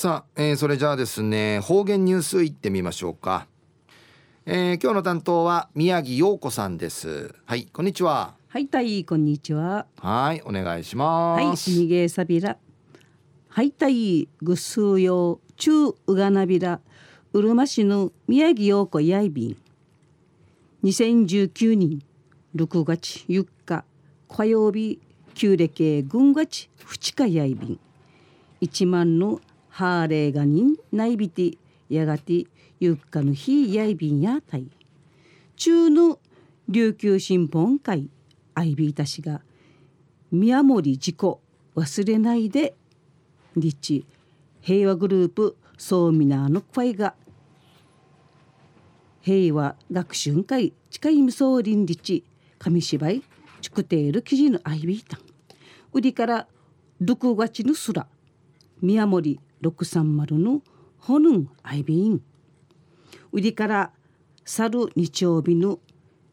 さあ、えー、それじゃあですね方言ニュースいってみましょうか、えー、今日の担当は宮城陽子さんです。はいこんにちは。はいたいこんにちは。はいお願いします。はいすみげさびら。はいたいぐすうようちゅううがなびら。うるま市の宮城陽子やいびん。2019年6月4日火曜日旧暦軍月2日やいびん。1万のハーレーガニンナイビティやがてゆっかの日やいびんやたい。中の琉球新本会アイビータ氏が宮森事故忘れないで日平和グループ総ミナーの声が平和学習会近い無双林日紙芝居チクテール記事のアイビータン売りから6月の空宮森630のホヌンアイビーン売りから去る日曜日の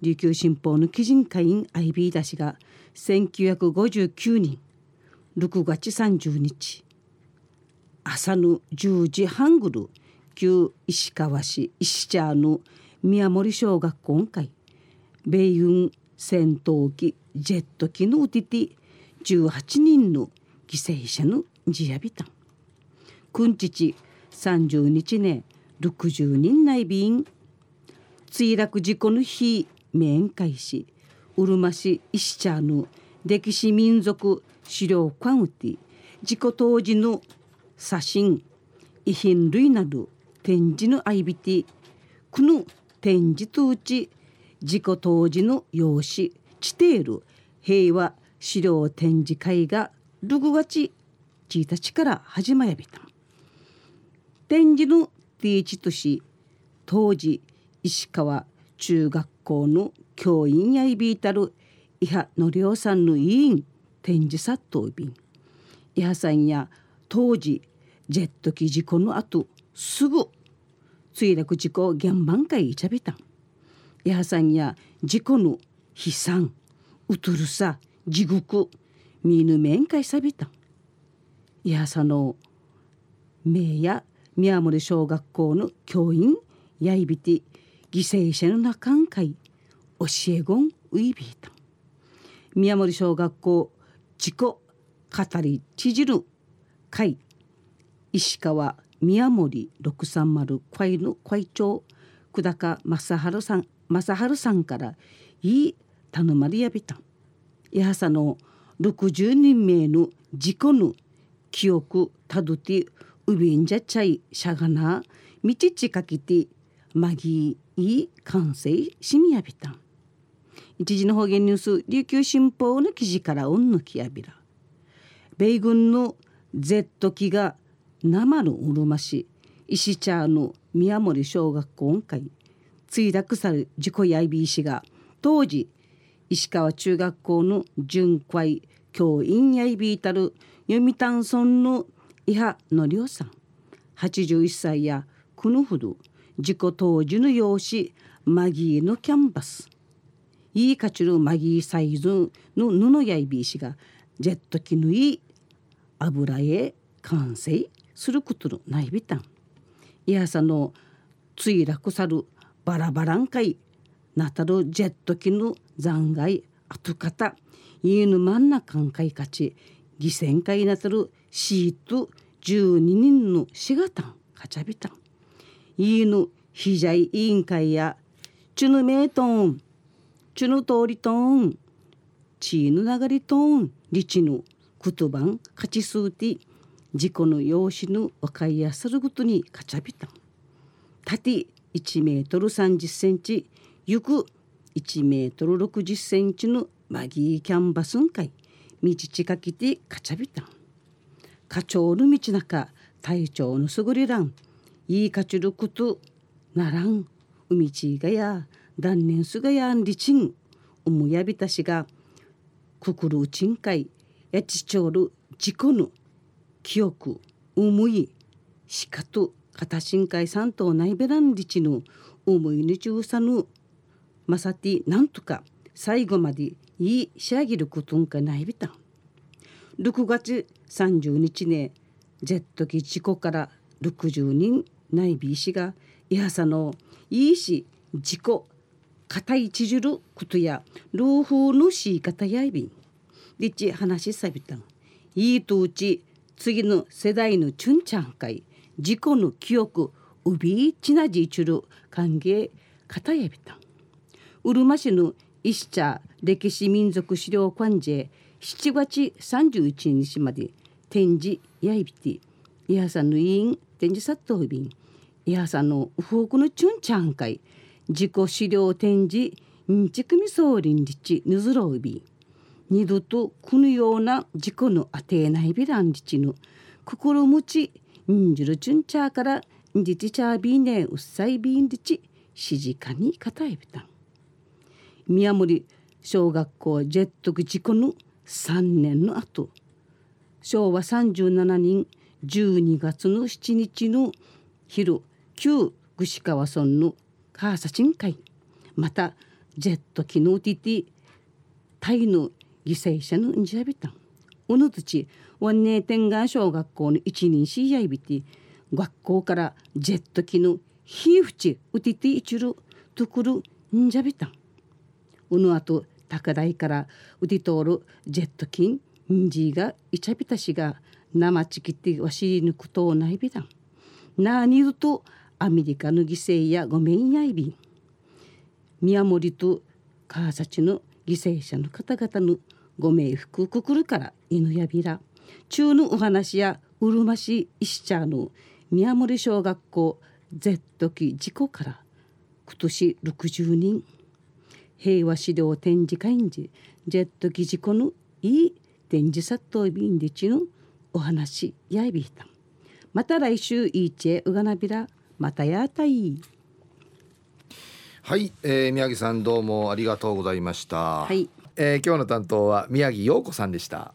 琉球新報の基人会員アイビーダ氏が1959年6月30日。朝の10時半ぐる旧石川市石茶の宮森小学校会。米軍戦闘機ジェット機のうてて18人の犠牲者の地やびたん。くんちち30日ね60人内便。墜落事故の日面会しうるま市石茶の歴史民族資料館うて事故当時の写真。遺品類など展示のアイビティこの展示とうち事故当時の用紙。チテール平和資料展示会が6月1日から始まやびた。展示のティーチとし当時石川中学校の教員やいびいたる伊波のりおさんの委員展示殺到便。伊波さんや当時ジェット機事故の後すぐ墜落事故現場会いちゃびた。ん伊波さんや事故の悲惨うとるさ地獄見ぬ面会さびた。ん伊波さんの名や宮森小学校の教員やいびて犠牲者の中んかい教え子んウイビータン宮森小学校自己語りちじる会石川宮森630会の会長久高正治さん正治さんからいい頼まれやびた。やはさの60人名の事故の記憶たどってウビンジャチャイシャガナミチチかけてマギーい完成しみやびたん一時の方言ニュース琉球新報の記事からうんぬきやびら米軍の Z 機が生のうるま市石茶の宮森小学校会墜落され事故やいびいしが当時石川中学校の巡回教員やいびいたる読谷村の伊波のりょうさん81歳やくぬふど事故当時の用紙マギーのキャンバス。いいかちるマギーサイズの布やいびいしがジェット機のい油へ完成することのないびたん。いやさの墜落さるバラバランかいなたるジェット機の残骸後方家の真ん中んかいかち犠牲会なたるシート12人のしがたんかちゃびたん。家の非在委員会やチュヌメートンチュヌ通りトンチーヌ流れトンリチヌクトバン勝ち数ティ事故の用紙の分かりやすることにかちゃびたん。縦1メートル30センチ行く1メートル60センチのマギーキャンバスンかい。道近きてかちゃびたん。課長の道中隊長のすぐりらん。いいかちることならん。海地がや断念すがやんりちんおむやびたしがくくるうちんかい。やちちょる事故の記憶思い。しかと片新海さんとないべらんりちの思いにちゅうさぬまさてなんとか最後までいい仕上げることんかないびたん6月30日ねジェット機事故から60人内ビー氏がいやさのいいし自己固いちじることや老夫のし方やいびん。でち話さびたん。いいとうち次の世代のチュンチャン会自己の記憶うびいちなじちゅる歓迎方やびたん。うるま市の石茶歴史民族資料館で7月31日まで展示やいびていやさんの委員展示殺到便いやさんのウフォークのチュンチャン会自己資料展示んちくみそうりんりちぬずろうび二度とこのような事故のあてないびらんりちぬ心持ちんじるチュンチャーからんじちちゃびねうっさいびんりちしじかにかたえびたん。宮森小学校ジェット機事故の3年の後。昭和37年12月の7日の昼旧串川村のカーサチン会。またジェット機のティティタイの犠牲者のんじゃびた。んおのとちワンネー天眼小学校の一人しやいびて学校からジェット機のひふちうてていちるとくるんじゃびたんうのあと高台からうて通るジェット機んじがいちゃびたしが生ちきってわしぬくとないびだん。なにるとアメリカの犠牲やごめんやいび宮森と川崎の犠牲者の方々のご冥福くくるから犬やびら。中のお話やうるま市石茶の宮森小学校 Z 期事故から今年60人。平和資料展示会んじジェット機事故のいい展示殺到便んでちのお話やいびいたまた来週いいちえうがなびらまたやたいはい、えー、宮城さんどうもありがとうございました。はい、えー、今日の担当は宮城陽子さんでした。